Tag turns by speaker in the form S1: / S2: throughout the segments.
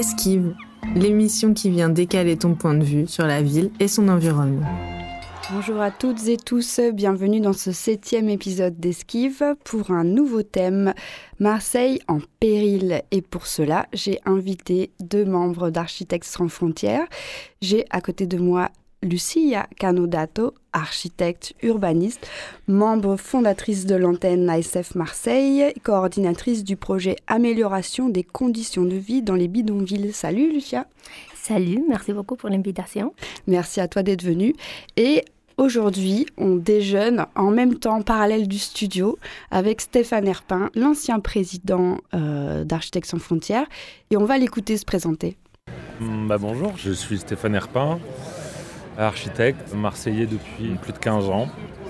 S1: Esquive, l'émission qui vient décaler ton point de vue sur la ville et son environnement.
S2: Bonjour à toutes et tous, bienvenue dans ce septième épisode d'Esquive pour un nouveau thème, Marseille en péril. Et pour cela, j'ai invité deux membres d'Architectes sans frontières. J'ai à côté de moi Lucia Canodato, architecte urbaniste, membre fondatrice de l'antenne ASF Marseille, coordinatrice du projet Amélioration des conditions de vie dans les bidonvilles. Salut Lucia.
S3: Salut, merci beaucoup pour l'invitation.
S2: Merci à toi d'être venue. Et Aujourd'hui, on déjeune en même temps parallèle du studio avec Stéphane Herpin, l'ancien président euh, d'Architectes sans frontières, et on va l'écouter se présenter.
S4: Bah bonjour, je suis Stéphane Herpin, architecte marseillais depuis plus de 15 ans,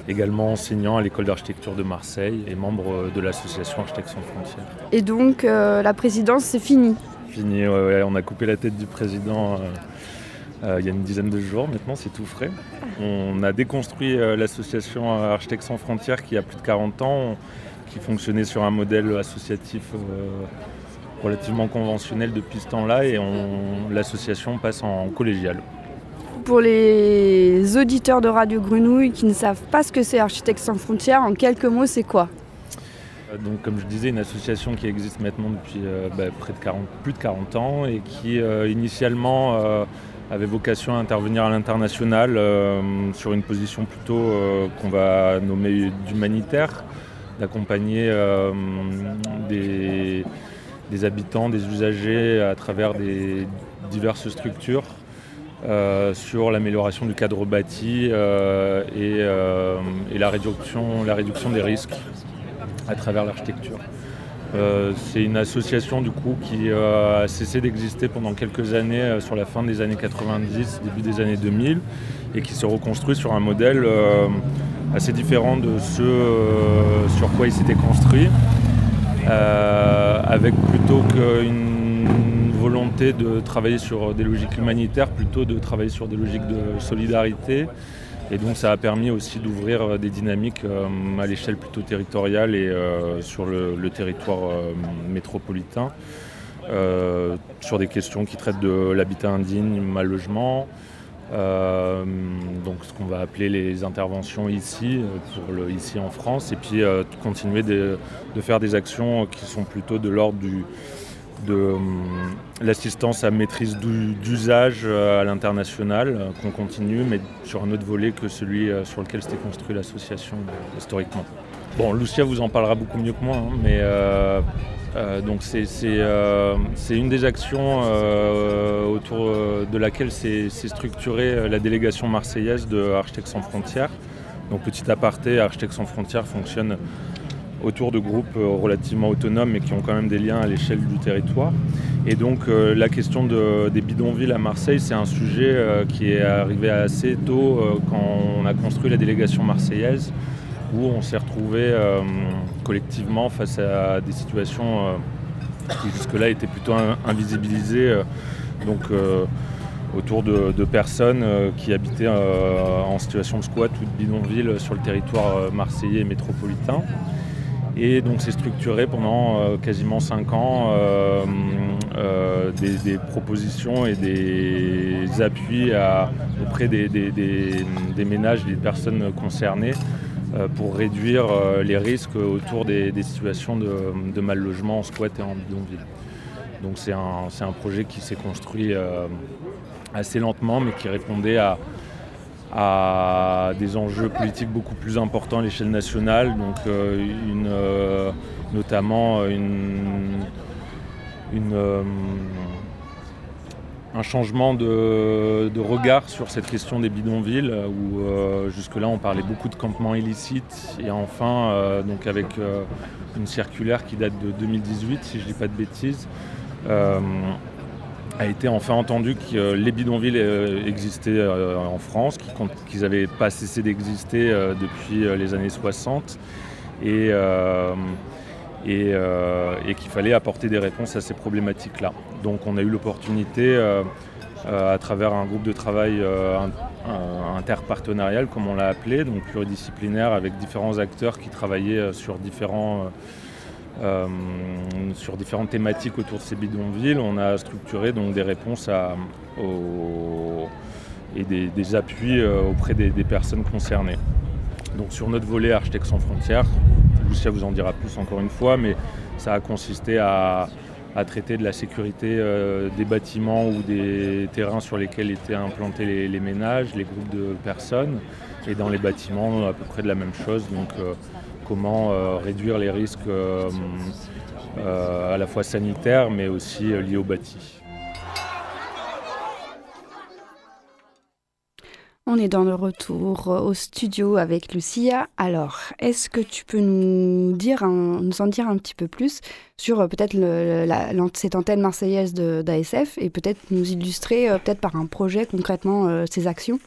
S4: également enseignant à l'école d'architecture de Marseille et membre de l'association Architectes sans frontières.
S2: Et donc euh, la présidence, c'est fini
S4: Fini, ouais, on a coupé la tête du président euh, euh, il y a une dizaine de jours, maintenant c'est tout frais. On a déconstruit l'association Architectes sans frontières qui a plus de 40 ans, qui fonctionnait sur un modèle associatif relativement conventionnel depuis ce temps-là et l'association passe en collégial
S2: pour les auditeurs de Radio Grenouille qui ne savent pas ce que c'est Architectes sans frontières, en quelques mots, c'est quoi
S4: euh, donc, comme je disais, une association qui existe maintenant depuis euh, bah, près de 40, plus de 40 ans et qui euh, initialement avait vocation à intervenir à l'international sur une position plutôt qu'on va nommer d'humanitaire, d'accompagner des, des, habitants, des usagers à travers des diverses structures euh, sur l'amélioration du cadre bâti euh, euh, et, la, réduction, la réduction des risques à travers l'architecture. c'est une association du coup qui a cessé d'exister pendant quelques années sur la fin des années 90, début des années 2000 et qui se reconstruit sur un modèle assez différent de ce sur quoi il s'était construit avec plutôt qu'une volonté de travailler sur des logiques humanitaires plutôt de travailler sur des logiques de solidarité. Et donc ça a permis aussi d'ouvrir euh, des dynamiques euh, à l'échelle plutôt territoriale et euh, sur le, territoire métropolitain, sur des questions qui traitent de l'habitat indigne, mal logement, donc ce qu'on va appeler les interventions ici, ici en France, et puis continuer de, faire des actions qui sont plutôt de l'ordre du, de euh, l'assistance à maîtrise d'usage euh, à l'international, euh, qu'on continue, mais sur un autre volet que celui sur lequel s'était construite l'association historiquement. Bon, Lucia vous en parlera beaucoup mieux que moi, hein, mais donc c'est une des actions autour de laquelle s'est structurée la délégation marseillaise de Architectes sans frontières. Donc petit aparté, Architectes sans frontières fonctionne autour de groupes euh, relativement autonomes mais qui ont quand même des liens à l'échelle du territoire. Et donc euh, la question des bidonvilles à Marseille, c'est un sujet euh, qui est arrivé assez tôt quand on a construit la délégation marseillaise, où on s'est retrouvé collectivement face à des situations qui jusque-là étaient plutôt invisibilisées. donc autour de, personnes qui habitaient en situation de squat ou de bidonville sur le territoire marseillais et métropolitain. Et donc c'est structuré pendant euh, quasiment 5 ans euh, euh, des, propositions et des appuis auprès des, ménages, des personnes concernées pour réduire les risques autour des, situations de, mal logement en squat et en bidonville. Donc c'est un, projet qui s'est construit assez lentement mais qui répondait à, à des enjeux politiques beaucoup plus importants à l'échelle nationale, donc euh, euh, notamment euh, un changement de, regard sur cette question des bidonvilles, où jusque-là on parlait beaucoup de campements illicites, et enfin, donc avec une circulaire qui date de 2018, si je ne dis pas de bêtises, a été enfin entendu que les bidonvilles euh, existaient euh, en France, qu'ils n'avaient pas cessé d'exister euh, depuis les années 60 et, et, qu'il fallait apporter des réponses à ces problématiques-là. Donc on a eu l'opportunité, à travers un groupe de travail interpartenarial, comme on l'a appelé, donc pluridisciplinaire, avec différents acteurs qui travaillaient sur différents sur différentes thématiques autour de ces bidonvilles, on a structuré des réponses et des, appuis auprès des, personnes concernées. Donc sur notre volet Architectes sans frontières, Lucia vous en dira plus encore une fois, mais ça a consisté à, traiter de la sécurité euh, des bâtiments ou des terrains sur lesquels étaient implantés les, ménages, les groupes de personnes, et dans les bâtiments à peu près de la même chose. Euh, comment euh, réduire les risques à la fois sanitaires mais aussi liés au bâti.
S2: On est dans le retour au studio avec Lucia. Alors, est-ce que tu peux nous, dire en dire un petit peu plus sur euh, peut-être cette antenne marseillaise d'ASF et peut-être nous illustrer euh, peut-être par un projet concrètement euh, ces actions?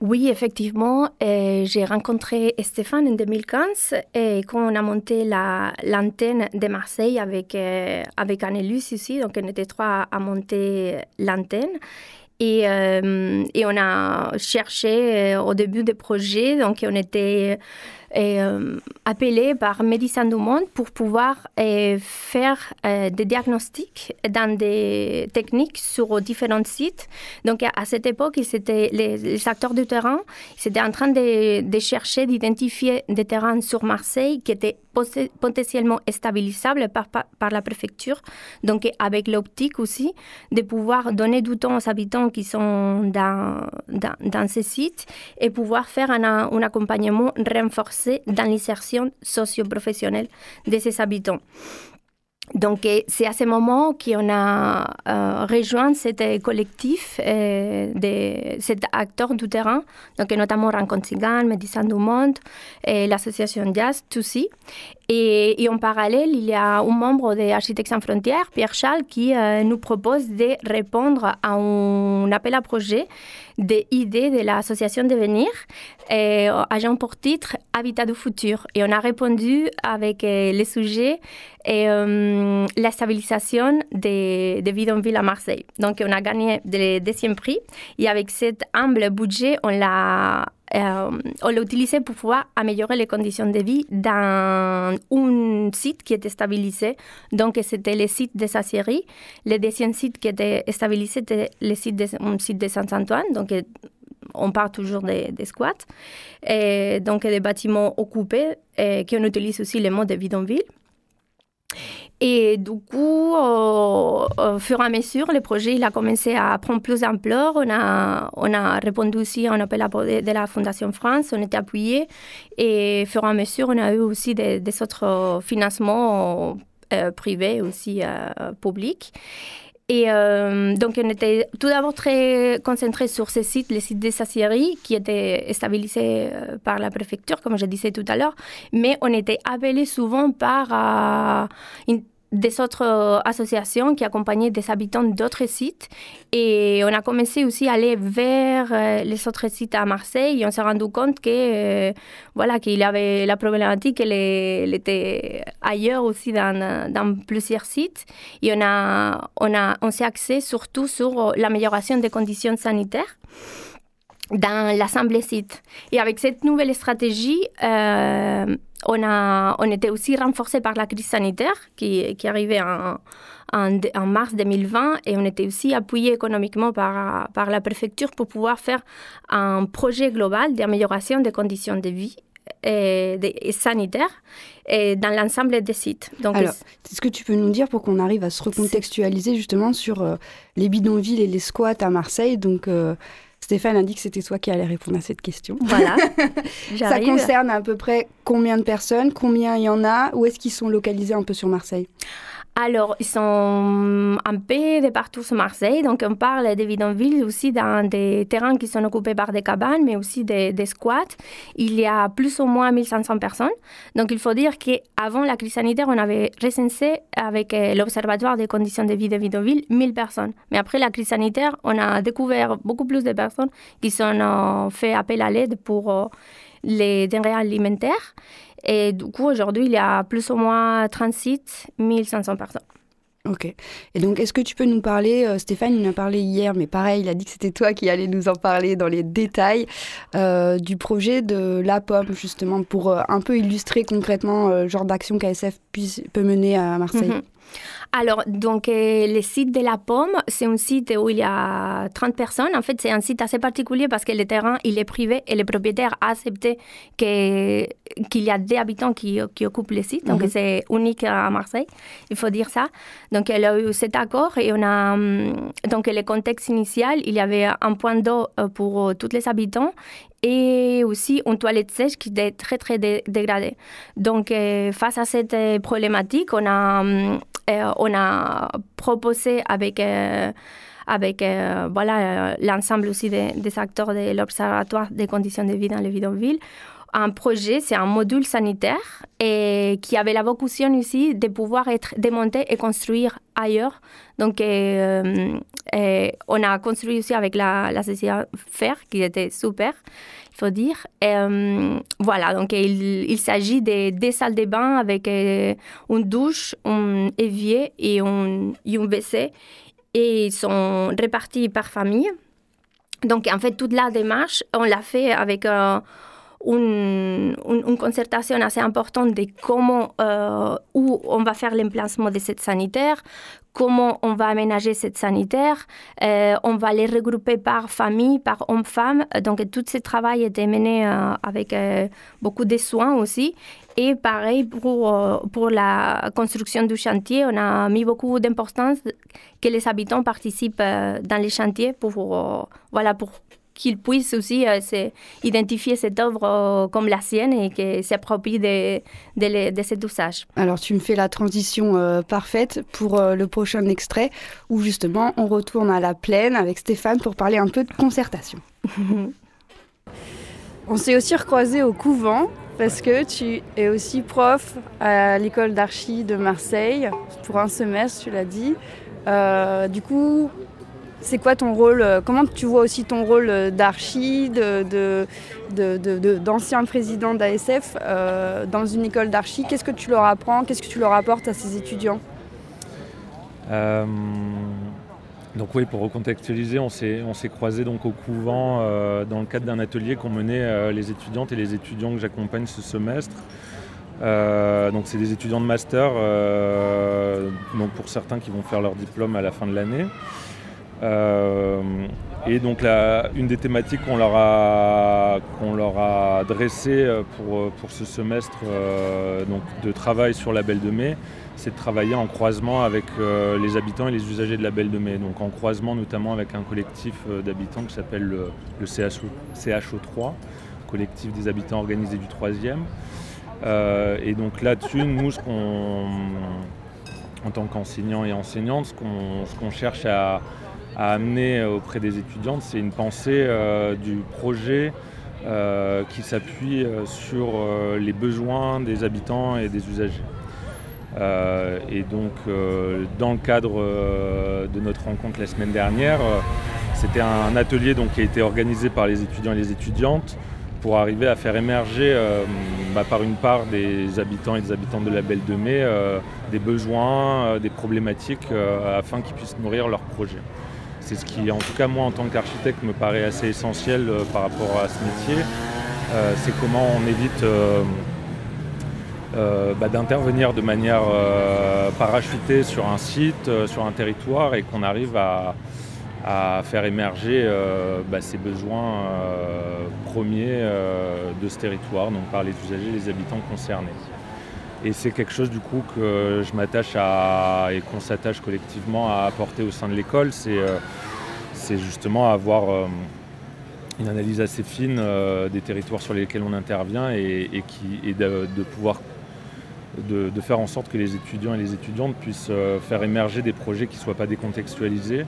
S3: Oui, effectivement, j'ai rencontré Stéphane en 2015 et quand on a monté l'antenne de Marseille avec, avec Annelus ici, donc on était trois à monter l'antenne. Et, euh, on a cherché euh, au début des projets, donc on était euh, appelé par Médecins du Monde pour pouvoir faire des diagnostics dans des techniques sur différents sites. Donc à cette époque, les, les, acteurs du terrain, ils étaient en train de, chercher, d'identifier des terrains sur Marseille qui étaient potentiellement stabilisable par, la préfecture, donc avec l'optique aussi, de pouvoir donner du temps aux habitants qui sont dans, ces sites et pouvoir faire un accompagnement renforcé dans l'insertion socio-professionnelle de ces habitants. Donc, c'est à ce moment qu'on a euh, rejoint cet collectif euh, de cet acteur du terrain, donc notamment Rencontre Cigane, Médecins du Monde, et l'association Jazz, Toussi. Et, en parallèle, il y a un membre des Architectes sans frontières, Pierre Charles, qui euh, nous propose de répondre à un appel à projet des idées de l'association Devenir, et, agent pour titre Habitat du futur. Et on a répondu avec les sujets et euh, la stabilisation des, des bidonvilles à Marseille. Donc, on a gagné le deuxième prix et avec cet humble budget, on l'a euh, on l'a utilisé pour pouvoir améliorer les conditions de vie dans un site qui était stabilisé. Donc, c'était le site de Sassierie. Le deuxième site qui était stabilisé, c'était le site de, site de Saint-Antoine. Donc, on parle toujours des, squats. Et donc, des bâtiments occupés, et qu'on utilise aussi le mot de bidonville. Et du coup, au, fur et à mesure, le projet il a commencé à prendre plus d'ampleur. On a, on a répondu aussi à un appel de la Fondation France, on était appuyé. Et au fur et à mesure, on a eu aussi des, autres financements euh, privés, aussi euh, publics. Et euh, donc, on était tout d'abord très concentré sur ces sites, les sites des Sassieries, qui étaient stabilisés euh, par la préfecture, comme je disais tout à l'heure, mais on était appelé souvent par euh, une des autres euh, associations qui accompagnaient des habitants d'autres sites. Et on a commencé aussi à aller vers euh, les autres sites à Marseille et on s'est rendu compte que, euh, voilà, qu'il y avait la problématique, elle, était ailleurs aussi dans, dans, plusieurs sites. Et on, a, on, a, on s'est axé surtout sur l'amélioration des conditions sanitaires dans l'assemblée site. Et avec cette nouvelle stratégie, on, a, on était aussi renforcé par la crise sanitaire qui, qui arrivait en, en, mars 2020 et on était aussi appuyé économiquement par, par la préfecture pour pouvoir faire un projet global d'amélioration des conditions de vie et, sanitaires et dans l'ensemble des sites.
S2: Donc, Alors, est-ce que tu peux nous dire pour qu'on arrive à se recontextualiser justement sur euh, les bidonvilles et les squats à Marseille donc euh, Stéphane a dit que c'était toi qui allais répondre à cette question.
S3: Voilà.
S2: Ça concerne à peu près combien de personnes, combien il y en a, où est-ce qu'ils sont localisés un peu sur Marseille?
S3: Alors, ils sont un peu de partout sur Marseille. Donc, on parle des bidonvilles aussi dans des terrains qui sont occupés par des cabanes, mais aussi des, squats. Il y a plus ou moins 1500 personnes. Donc, il faut dire qu'avant la crise sanitaire, on avait recensé avec euh, l'Observatoire des conditions de vie des bidonvilles 1000 personnes. Mais après la crise sanitaire, on a découvert beaucoup plus de personnes qui sont fait appel à l'aide pour euh, les denrées alimentaires. Et du coup, aujourd'hui, il y a plus ou moins 36 500 personnes.
S2: Ok. Et donc, est-ce que tu peux nous parler, euh, Stéphane, il en a parlé hier, mais pareil, il a dit que c'était toi qui allais nous en parler dans les détails euh, du projet de La Pomme, justement, pour euh, un peu illustrer concrètement le genre d'action qu'ASF peut mener à Marseille. Mhm.
S3: Alors, donc, euh, le site de la Pomme, c'est un site où il y a 30 personnes. En fait, c'est un site assez particulier parce que le terrain, il est privé et le propriétaire a accepté qu'il y a des habitants qui, qui occupent le site. Donc, mhm. c'est unique à Marseille, il faut dire ça. Donc, il a eu cet accord et on a. Hum, donc, le contexte initial, il y avait un point d'eau euh, pour tous les habitants et aussi une toilette sèche qui était très très dégradée. Donc euh, face à cette problématique, on a hum, euh, on a proposé avec, euh, avec euh, voilà, l'ensemble aussi des, acteurs de l'Observatoire des conditions de vie dans les bidonvilles un projet, c'est un module sanitaire et qui avait la vocation ici de pouvoir être démonté et construire ailleurs. Donc, on a construit aussi avec la, la Fer, qui était super dire. Euh, voilà, donc il, s'agit de des salles de bain avec euh, une douche, un évier et un, et un WC. Et ils sont répartis par famille. Donc, en fait, toute la démarche, on l'a fait avec euh, une, une, concertation assez importante de comment, où on va faire l'emplacement de cette sanitaire, comment on va aménager cette sanitaire. Euh, on va les regrouper par famille, par homme-femme. Donc, tout ce travail était mené euh, avec euh, beaucoup de soins aussi. Et pareil, pour, pour la construction du chantier, on a mis beaucoup d'importance que les habitants participent dans les chantiers pour, voilà, pour qu'il puisse aussi euh, identifier cette œuvre euh, comme la sienne et qu'il s'approprie de, de, de, cet usage.
S2: Alors tu me fais la transition euh, parfaite pour le prochain extrait où justement on retourne à la plaine avec Stéphane pour parler un peu de concertation. on s'est aussi recroisé au couvent parce que tu es aussi prof à l'école d'archi de Marseille pour un semestre, tu l'as dit. du coup, c'est quoi ton rôle euh, Comment tu vois aussi ton rôle euh, d'archi, d'ancien président d'ASF euh, dans une école d'archi? Qu'est-ce que tu leur apprends? Qu'est-ce que tu leur apportes à ces étudiants?
S4: Donc oui, pour recontextualiser, on s'est, croisés donc au couvent dans le cadre d'un atelier qu'ont mené les étudiantes et les étudiants que j'accompagne ce semestre. donc c'est des étudiants de master, pour certains qui vont faire leur diplôme à la fin de l'année. Euh, et donc une des thématiques qu'on leur a, qu'on leur a euh, pour, euh, pour ce semestre donc de travail sur la Belle de Mai, c'est de travailler en croisement avec les habitants et les usagers de la Belle de Mai. Donc en croisement notamment avec un collectif d'habitants qui s'appelle le, CHO, CHO3, collectif des habitants organisés du 3e. et donc là-dessus, nous, ce qu'on, en tant qu'enseignants et enseignantes, ce qu'on, ce qu'on cherche à, à amener auprès des étudiantes, c'est une pensée euh, du projet euh, qui s'appuie euh, sur les besoins des habitants et des usagers. et donc, dans le cadre de notre rencontre la semaine dernière, c'était un atelier donc, qui a été organisé par les étudiants et les étudiantes pour arriver à faire émerger, bah, par une part des habitants et des habitantes de la Belle de Mai, des besoins, des problématiques, afin qu'ils puissent nourrir leur projet. C'est ce qui, en tout cas moi en tant qu'architecte, me paraît assez essentiel euh, par rapport à ce métier. Euh, c'est comment on évite euh, bah, d'intervenir de manière parachutée sur un site, sur un territoire, et qu'on arrive à, faire émerger bah, ces besoins premiers de ce territoire, donc par les usagers, les habitants concernés. Et c'est quelque chose du coup que je m'attache à et qu'on s'attache collectivement à apporter au sein de l'école. C'est, euh, justement avoir euh, une analyse assez fine euh, des territoires sur lesquels on intervient et, qui, de, pouvoir de, faire en sorte que les étudiants et les étudiantes puissent faire émerger des projets qui ne soient pas décontextualisés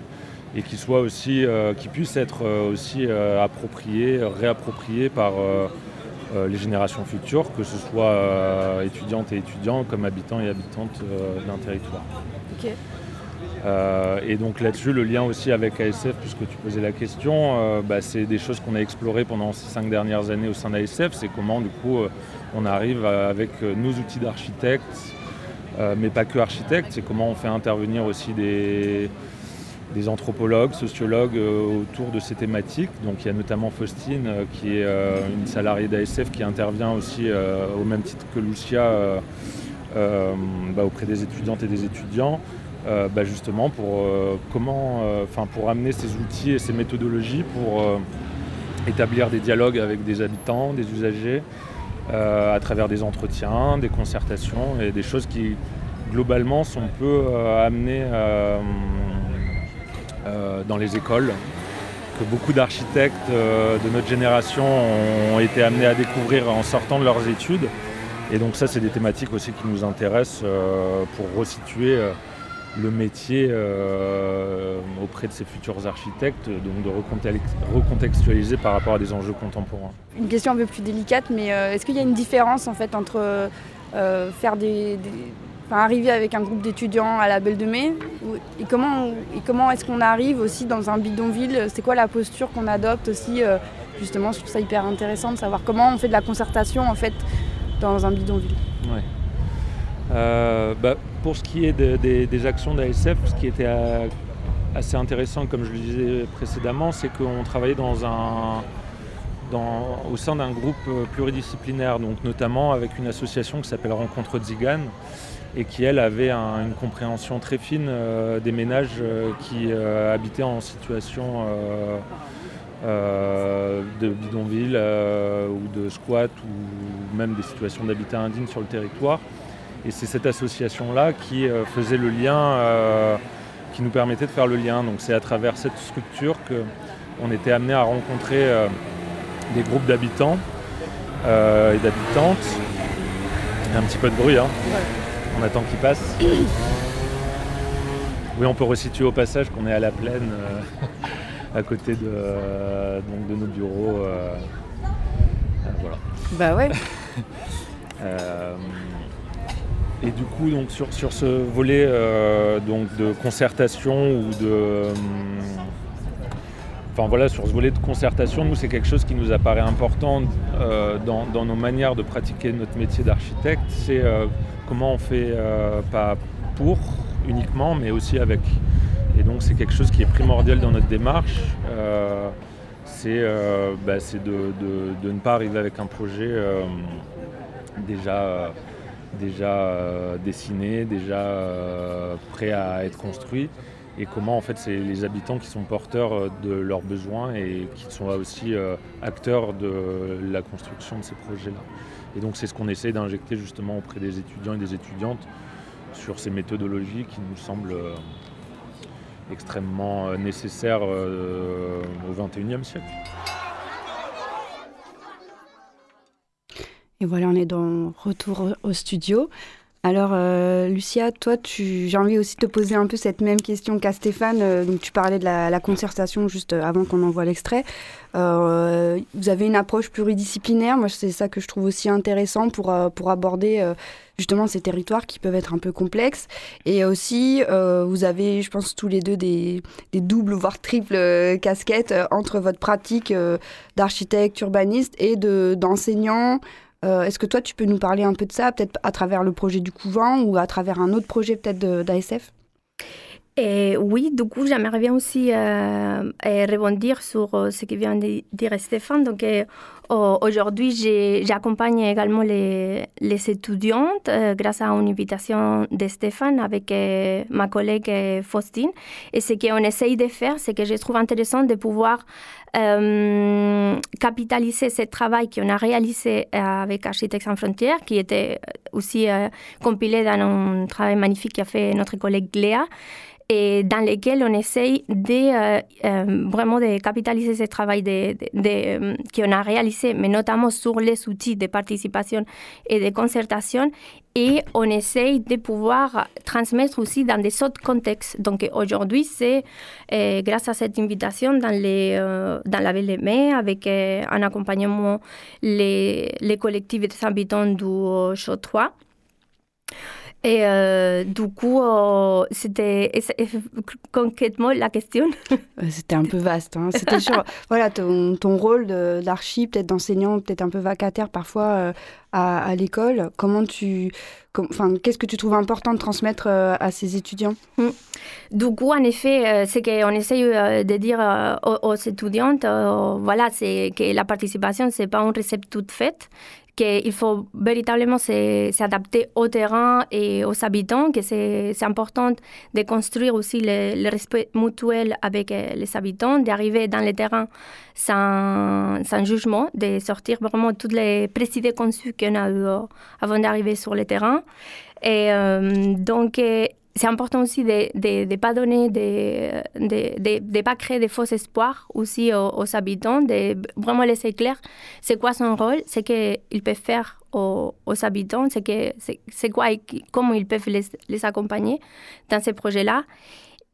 S4: et qui soient aussi qui puissent être aussi appropriés, réappropriés par les générations futures, que ce soit euh, étudiantes et étudiants comme habitants et habitantes euh, d'un territoire. et donc là-dessus, le lien aussi avec ASF, puisque tu posais la question, bah, c'est des choses qu'on a explorées pendant ces cinq dernières années au sein d'ASF. C'est comment, du coup, on arrive avec nos outils d'architectes, mais pas que architectes. C'est comment on fait intervenir aussi des, des anthropologues, sociologues autour de ces thématiques. Donc il y a notamment Faustine, qui est une salariée d'ASF qui intervient aussi au même titre que Lucia bah, auprès des étudiantes et des étudiants. Euh, bah, justement pour, euh, comment, euh, pour amener ces outils et ces méthodologies pour établir des dialogues avec des habitants, des usagers, à travers des entretiens, des concertations et des choses qui globalement sont peu amenées dans les écoles, que beaucoup d'architectes de notre génération ont été amenés à découvrir en sortant de leurs études. Et donc ça, c'est des thématiques aussi qui nous intéressent pour resituer le métier euh, auprès de ces futurs architectes, donc de recontextualiser par rapport à des enjeux contemporains.
S2: Une question un peu plus délicate, mais euh, est-ce qu'il y a une différence en fait entre euh, faire des, arriver avec un groupe d'étudiants à la Belle de Mai et comment, et comment est-ce qu'on arrive aussi dans un bidonville? C'est quoi la posture qu'on adopte aussi Justement, je trouve ça hyper intéressant de savoir comment on fait de la concertation en fait dans un bidonville.
S4: Euh, bah, pour ce qui est des actions d'ASF, ce qui était euh, assez intéressant, comme je le disais précédemment, c'est qu'on travaillait dans un, au sein d'un groupe euh, pluridisciplinaire, donc notamment avec une association qui s'appelle Rencontre Zigan et qui, elle, avait une compréhension très fine des ménages qui habitaient en situation de bidonville ou de squat ou même des situations d'habitat indigne sur le territoire. Et c'est cette association-là qui euh, faisait le lien, euh, qui nous permettait de faire le lien. Donc c'est à travers cette structure qu'on était amené à rencontrer euh, des groupes d'habitants et d'habitantes. Il y a un petit peu de bruit, hein. On attend qu'il passe. Oui, on peut resituer au passage qu'on est à la plaine, à côté de, donc de nos bureaux.
S2: voilà. Bah ouais.
S4: Et du coup, donc, sur, sur ce volet euh, donc, de concertation ou de. Euh, enfin voilà, sur ce volet de concertation, nous, c'est quelque chose qui nous apparaît important euh, dans, nos manières de pratiquer notre métier d'architecte. C'est comment on fait pas pour uniquement, mais aussi avec. Et donc, c'est quelque chose qui est primordial dans notre démarche. c'est bah, de, de, de, ne pas arriver avec un projet déjà déjà euh, dessiné, déjà euh, prêt à être construit et comment en fait c'est les habitants qui sont porteurs euh, de leurs besoins et qui sont aussi acteurs de la construction de ces projets-là. Et donc c'est ce qu'on essaie d'injecter justement auprès des étudiants et des étudiantes sur ces méthodologies qui nous semblent extrêmement nécessaires au XXIe siècle.
S2: Et voilà, on est dans retour au studio. Alors, euh, Lucia, toi, j'ai envie aussi de te poser un peu cette même question qu'à Stéphane. Euh, tu parlais de la, concertation juste avant qu'on envoie l'extrait. Euh, vous avez une approche pluridisciplinaire. Moi, c'est ça que je trouve aussi intéressant pour, pour aborder justement ces territoires qui peuvent être un peu complexes. Et aussi, vous avez, je pense, tous les deux des, des doubles, voire triples casquettes entre votre pratique d'architecte, urbaniste et d'enseignant. Euh, est-ce que toi, tu peux nous parler un peu de ça, peut-être à travers le projet du couvent ou à travers un autre projet peut-être d'ASF?
S3: Et oui, du coup, j'aimerais bien aussi euh, rebondir sur euh, ce que vient de dire Stéphane. Aujourd'hui, j'accompagne également les, étudiantes grâce à une invitation de Stéphane avec ma collègue Faustine. Et ce qu'on essaye de faire, c'est que je trouve intéressant de pouvoir euh, capitaliser ce travail qu'on a réalisé euh, avec Architectes sans frontières, qui était aussi euh, compilé dans un travail magnifique qu'a fait notre collègue Léa et dans lequel on essaye de vraiment de capitaliser ce travail de, qu'on a réalisé, mais notamment sur les outils de participation et de concertation et on essaye de pouvoir transmettre aussi dans des autres contextes. Donc aujourd'hui, c'est euh, grâce à cette invitation dans, les, euh, dans la Ville de Mai, avec euh, un accompagnement les, les collectifs des habitants du Chaux 3. Et euh, du coup, euh, c'était concrètement la question.
S2: C'était un peu vaste. Hein. C'était sur voilà, ton, ton rôle d'archi, peut-être d'enseignant, peut-être un peu vacataire parfois euh, à, à l'école. Comment tu, enfin, qu'est-ce que tu trouves important de transmettre à ces étudiants?
S3: Mm. Du coup, en effet, c'est qu'on essaye de dire aux, aux, étudiantes, voilà, c'est que la participation, c'est pas une recette toute faite qu'il faut véritablement s'adapter au terrain et aux habitants, que c'est important de construire aussi le, respect mutuel avec euh, les habitants, d'arriver dans le terrain sans, jugement, de sortir vraiment toutes les précisions conçues qu'on a eues euh, avant d'arriver sur le terrain. Et euh, donc, c'est important aussi de ne pas donner, de ne pas créer de faux espoirs aussi aux, habitants, de vraiment laisser clair c'est quoi son rôle, c'est qu'il peut faire aux, habitants, c'est quoi et comment ils peuvent les, les accompagner dans ces projets-là.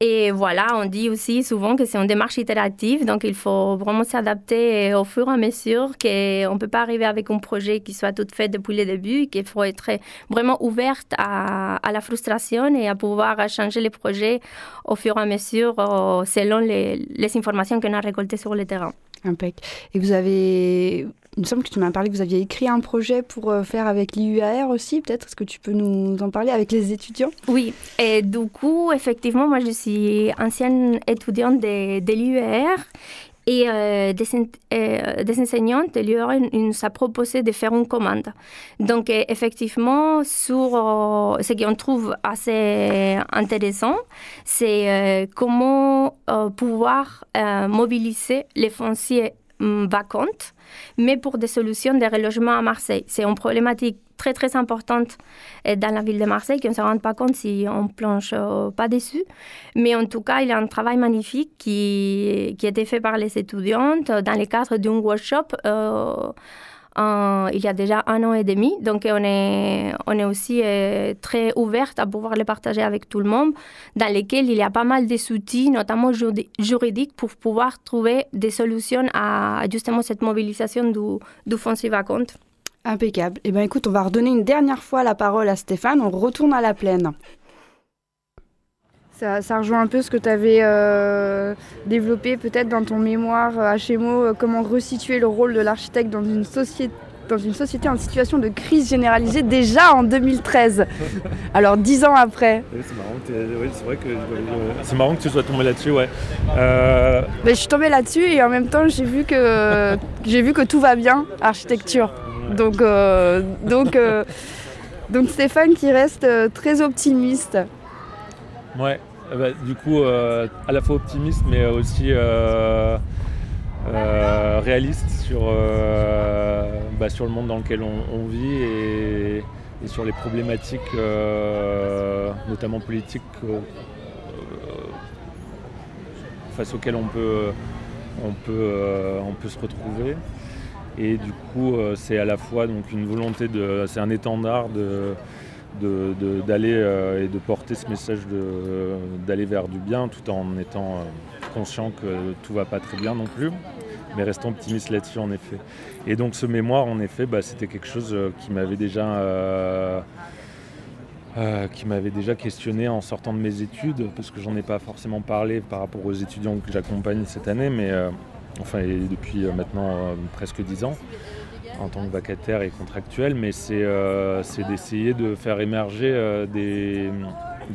S3: Et voilà, on dit aussi souvent que c'est une démarche itérative, donc il faut vraiment s'adapter au fur et à mesure, qu'on ne peut pas arriver avec un projet qui soit tout fait depuis le début, qu'il faut être vraiment ouverte à, la frustration et à pouvoir changer les projets au fur et à mesure euh, selon les, les informations qu'on a récoltées sur le terrain.
S2: Impec. Et vous avez, il me semble que tu m'as parlé que vous aviez écrit un projet pour euh, faire avec l'IUAR aussi, peut-être. Est-ce que tu peux nous en parler avec les étudiants?
S3: Oui, et du coup, effectivement, moi je suis ancienne étudiante de, de l'IUAR et euh, des, euh, des, enseignantes l'UR nous a proposé de faire une commande. Donc, euh, effectivement, sur ce qu'on trouve assez intéressant, c'est comment pouvoir mobiliser les fonciers mm, vacants, mais pour des solutions de relogement à Marseille. C'est une problématique très très importante euh, dans la ville de Marseille qu'on ne se rend pas compte si on planche euh, pas dessus. Mais en tout cas, il y a un travail magnifique qui, qui a été fait par les étudiantes dans le cadre d'un workshop. Euh, il y a déjà un an et demi. Donc, on est, on est aussi très ouverte à pouvoir les partager avec tout le monde, dans lesquels il y a pas mal de outils, notamment juridiques, pour pouvoir trouver des solutions à justement cette mobilisation du, du foncier vacant.
S2: Impeccable. Eh bien écoute, on va redonner une dernière fois la parole à Stéphane. On retourne à la plaine. Ça, rejoint un peu ce que tu avais euh, développé peut-être dans ton mémoire HMO, euh, comment resituer le rôle de l'architecte dans une société dans une société en situation de crise généralisée déjà en 2013. Alors dix ans après.
S4: c'est marrant, que c'est marrant que tu sois tombé là-dessus, ouais. Euh,
S2: Mais je suis tombée là-dessus et en même temps j'ai vu que j'ai vu que tout va bien, architecture. Donc, euh, donc, euh, donc Stéphane qui reste euh, très optimiste.
S4: Ouais, bah, du coup, à la fois optimiste, mais aussi réaliste sur, bah, sur le monde dans lequel on, vit et, sur les problématiques, notamment politiques, face auxquelles on peut, on peut, on peut se retrouver. Et du coup, euh, c'est à la fois donc, une volonté de. C'est un étendard de d'aller euh, et de porter ce message d'aller vers du bien tout en étant euh, conscient que tout va pas très bien non plus mais restons optimistes là-dessus en effet et donc ce mémoire en effet bah, c'était quelque chose qui m'avait déjà qui m'avait déjà questionné en sortant de mes études parce que j'en ai pas forcément parlé par rapport aux étudiants que j'accompagne cette année mais enfin depuis euh, maintenant euh, presque dix ans en tant que vacataire et contractuel, mais c'est euh, d'essayer de faire émerger des,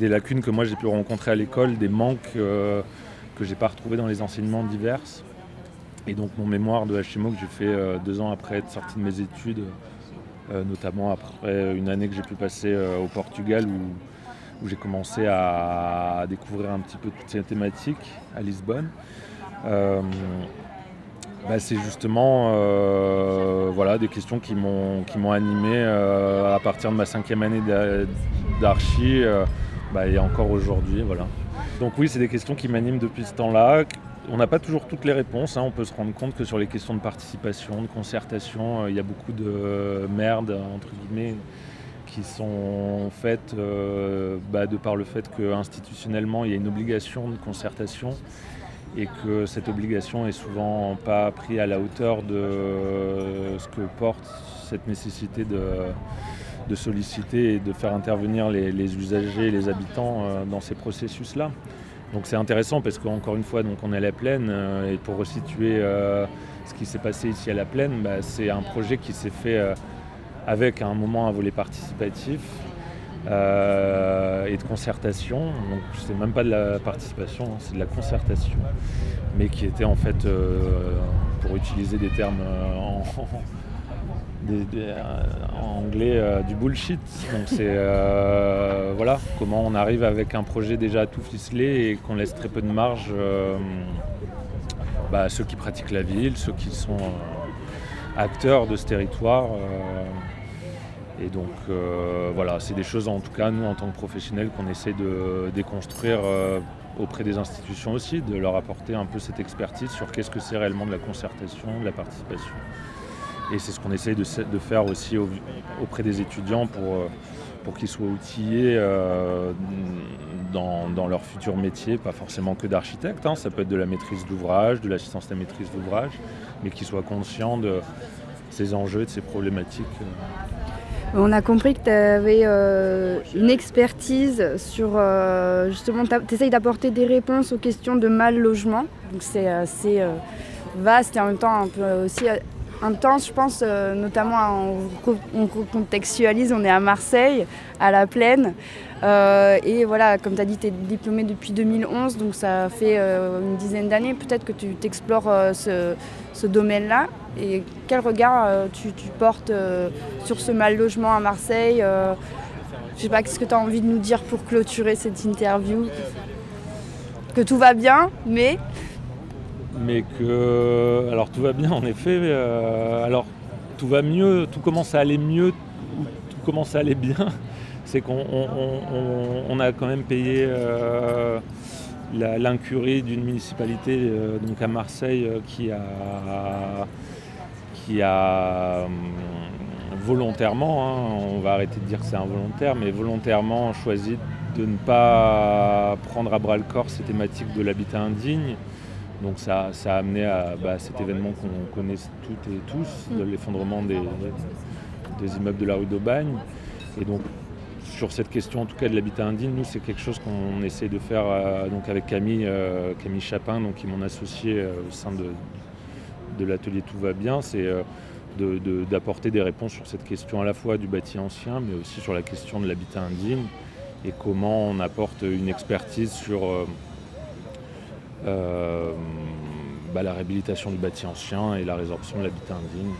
S4: lacunes que moi j'ai pu rencontrer à l'école, des manques que j'ai pas retrouvés dans les enseignements divers. Et donc mon mémoire de HMO que j'ai fait deux ans après être sorti de mes études, notamment après une année que j'ai pu passer au Portugal où j'ai commencé à, découvrir un petit peu toutes ces thématiques à Lisbonne. Bah, c'est justement euh, voilà, des questions qui m'ont, animé euh, à partir de ma cinquième année d'archi euh, bah, et encore aujourd'hui. Voilà. Donc oui, c'est des questions qui m'animent depuis ce temps-là. On n'a pas toujours toutes les réponses. Hein. On peut se rendre compte que sur les questions de participation, de concertation, il y a beaucoup de merde, entre guillemets, qui sont faites bah, de par le fait qu'institutionnellement, il y a une obligation de concertation et que cette obligation est souvent pas prise à la hauteur de ce que porte cette nécessité de, solliciter et de faire intervenir les, usagers, les habitants dans ces processus-là. Donc c'est intéressant parce qu'encore une fois, donc on est à la plaine et pour resituer ce qui s'est passé ici à la plaine, bah, c'est un projet qui s'est fait avec à un moment un volet participatif euh, et de concertation. Donc c'est même pas de la participation, hein, c'est de la concertation, mais qui était en fait, euh, pour utiliser des termes euh, en, anglais, du bullshit. Donc c'est voilà comment on arrive avec un projet déjà tout ficelé et qu'on laisse très peu de marge bah, ceux qui pratiquent la ville, ceux qui sont acteurs de ce territoire. Et donc euh, voilà, c'est des choses en tout cas, nous en tant que professionnels, qu'on essaie de déconstruire euh, auprès des institutions aussi, de leur apporter un peu cette expertise sur qu'est-ce que c'est réellement de la concertation, de la participation. Et c'est ce qu'on essaie de, faire aussi auprès des étudiants pour, euh, pour qu'ils soient outillés dans, leur futur métier, pas forcément que d'architecte, hein. ça peut être de la maîtrise d'ouvrage, de l'assistance à la maîtrise d'ouvrage, mais qu'ils soient conscients de ces enjeux, de ces problématiques.
S2: On a compris que tu avais euh, une expertise sur euh, justement, tu essayes d'apporter des réponses aux questions de mal logement. Donc c'est assez euh, vaste et en même temps un peu aussi intense, je pense, notamment on, contextualise, on est à Marseille, à la plaine. et voilà, comme tu as dit, tu es diplômé depuis 2011, donc ça fait une dizaine d'années peut-être que tu t'explores ce, domaine-là. Et quel regard euh, tu, portes euh, sur ce mal logement à Marseille euh, Je sais pas, qu'est-ce que tu as envie de nous dire pour clôturer cette interview? Que tout va bien, mais.
S4: Mais que. Alors tout va bien en effet. alors tout va mieux, tout commence à aller mieux, tout commence à aller bien. C'est qu'on on, a quand même payé l'incurie d'une municipalité donc à Marseille qui a qui a hum, volontairement, hein, on va arrêter de dire que c'est involontaire, mais volontairement choisi de ne pas prendre à bras le corps ces thématiques de l'habitat indigne. Donc ça, a amené à bah, cet événement qu'on connaît toutes et tous, de mm. l'effondrement des, immeubles de la rue d'Aubagne. Et donc sur cette question en tout cas de l'habitat indigne, nous c'est quelque chose qu'on essaie de faire euh, donc avec Camille, euh, Camille Chapin, donc, qui est mon associé euh, au sein de, de l'atelier Tout va bien, c'est d'apporter des réponses sur cette question à la fois du bâti ancien, mais aussi sur la question de l'habitat indigne et comment on apporte une expertise sur bah, la réhabilitation du bâti ancien et la résorption de l'habitat indigne.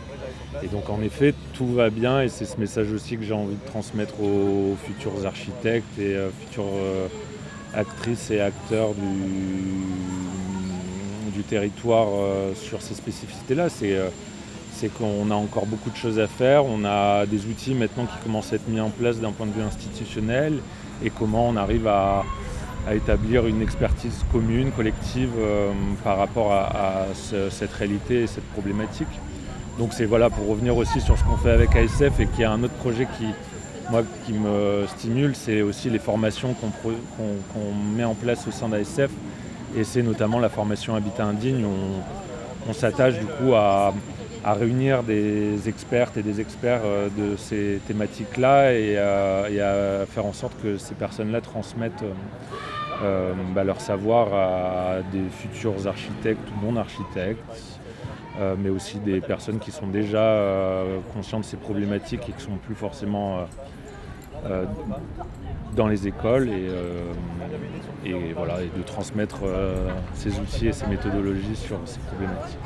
S4: Et donc en effet, tout va bien et c'est ce message aussi que j'ai envie de transmettre aux futurs architectes et futures actrices et acteurs du, territoire euh, sur ces spécificités-là. Euh, c'est qu'on a encore beaucoup de choses à faire. On a des outils maintenant qui commencent à être mis en place d'un point de vue institutionnel et comment on arrive à, établir une expertise commune, collective euh, par rapport à, cette réalité et cette problématique. Donc c'est voilà pour revenir aussi sur ce qu'on fait avec ASF et qu'il y a un autre projet qui, moi, qui me stimule, c'est aussi les formations qu'on met en place au sein d'ASF et c'est notamment la formation Habitat Indigne. On, s'attache du coup à, réunir des expertes et des experts euh, de ces thématiques-là et, à faire en sorte que ces personnes-là transmettent euh, euh, bah, leur savoir à des futurs architectes ou non-architectes, mais aussi des personnes qui sont déjà conscientes de ces problématiques et qui ne sont plus forcément dans les écoles et, voilà, et de transmettre ces outils et ces méthodologies sur ces problématiques.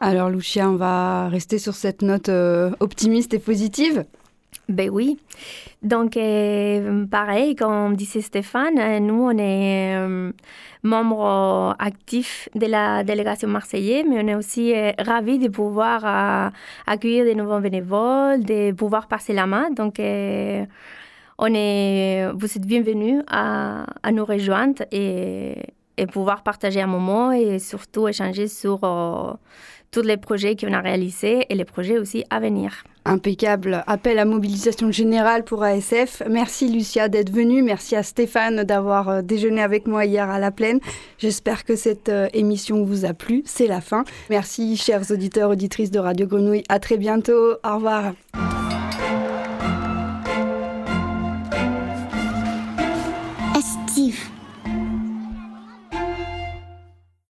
S2: Alors Lucia, on va rester sur cette note euh, optimiste et positive.
S3: Ben oui. Donc, pareil, comme disait Stéphane, nous, on est membre actif de la délégation marseillaise, mais on est aussi ravis de pouvoir accueillir de nouveaux bénévoles, de pouvoir passer la main. Donc, on est, vous êtes bienvenus à, nous rejoindre et, pouvoir partager un moment et surtout échanger sur euh, tous les projets qu'on a réalisés et les projets aussi à venir.
S2: Impeccable. Appel à mobilisation générale pour ASF. Merci Lucia d'être venue. Merci à Stéphane d'avoir euh, déjeuné avec moi hier à la plaine. J'espère que cette euh, émission vous a plu. C'est la fin. Merci chers auditeurs, auditrices de Radio Grenouille. À très bientôt. Au revoir.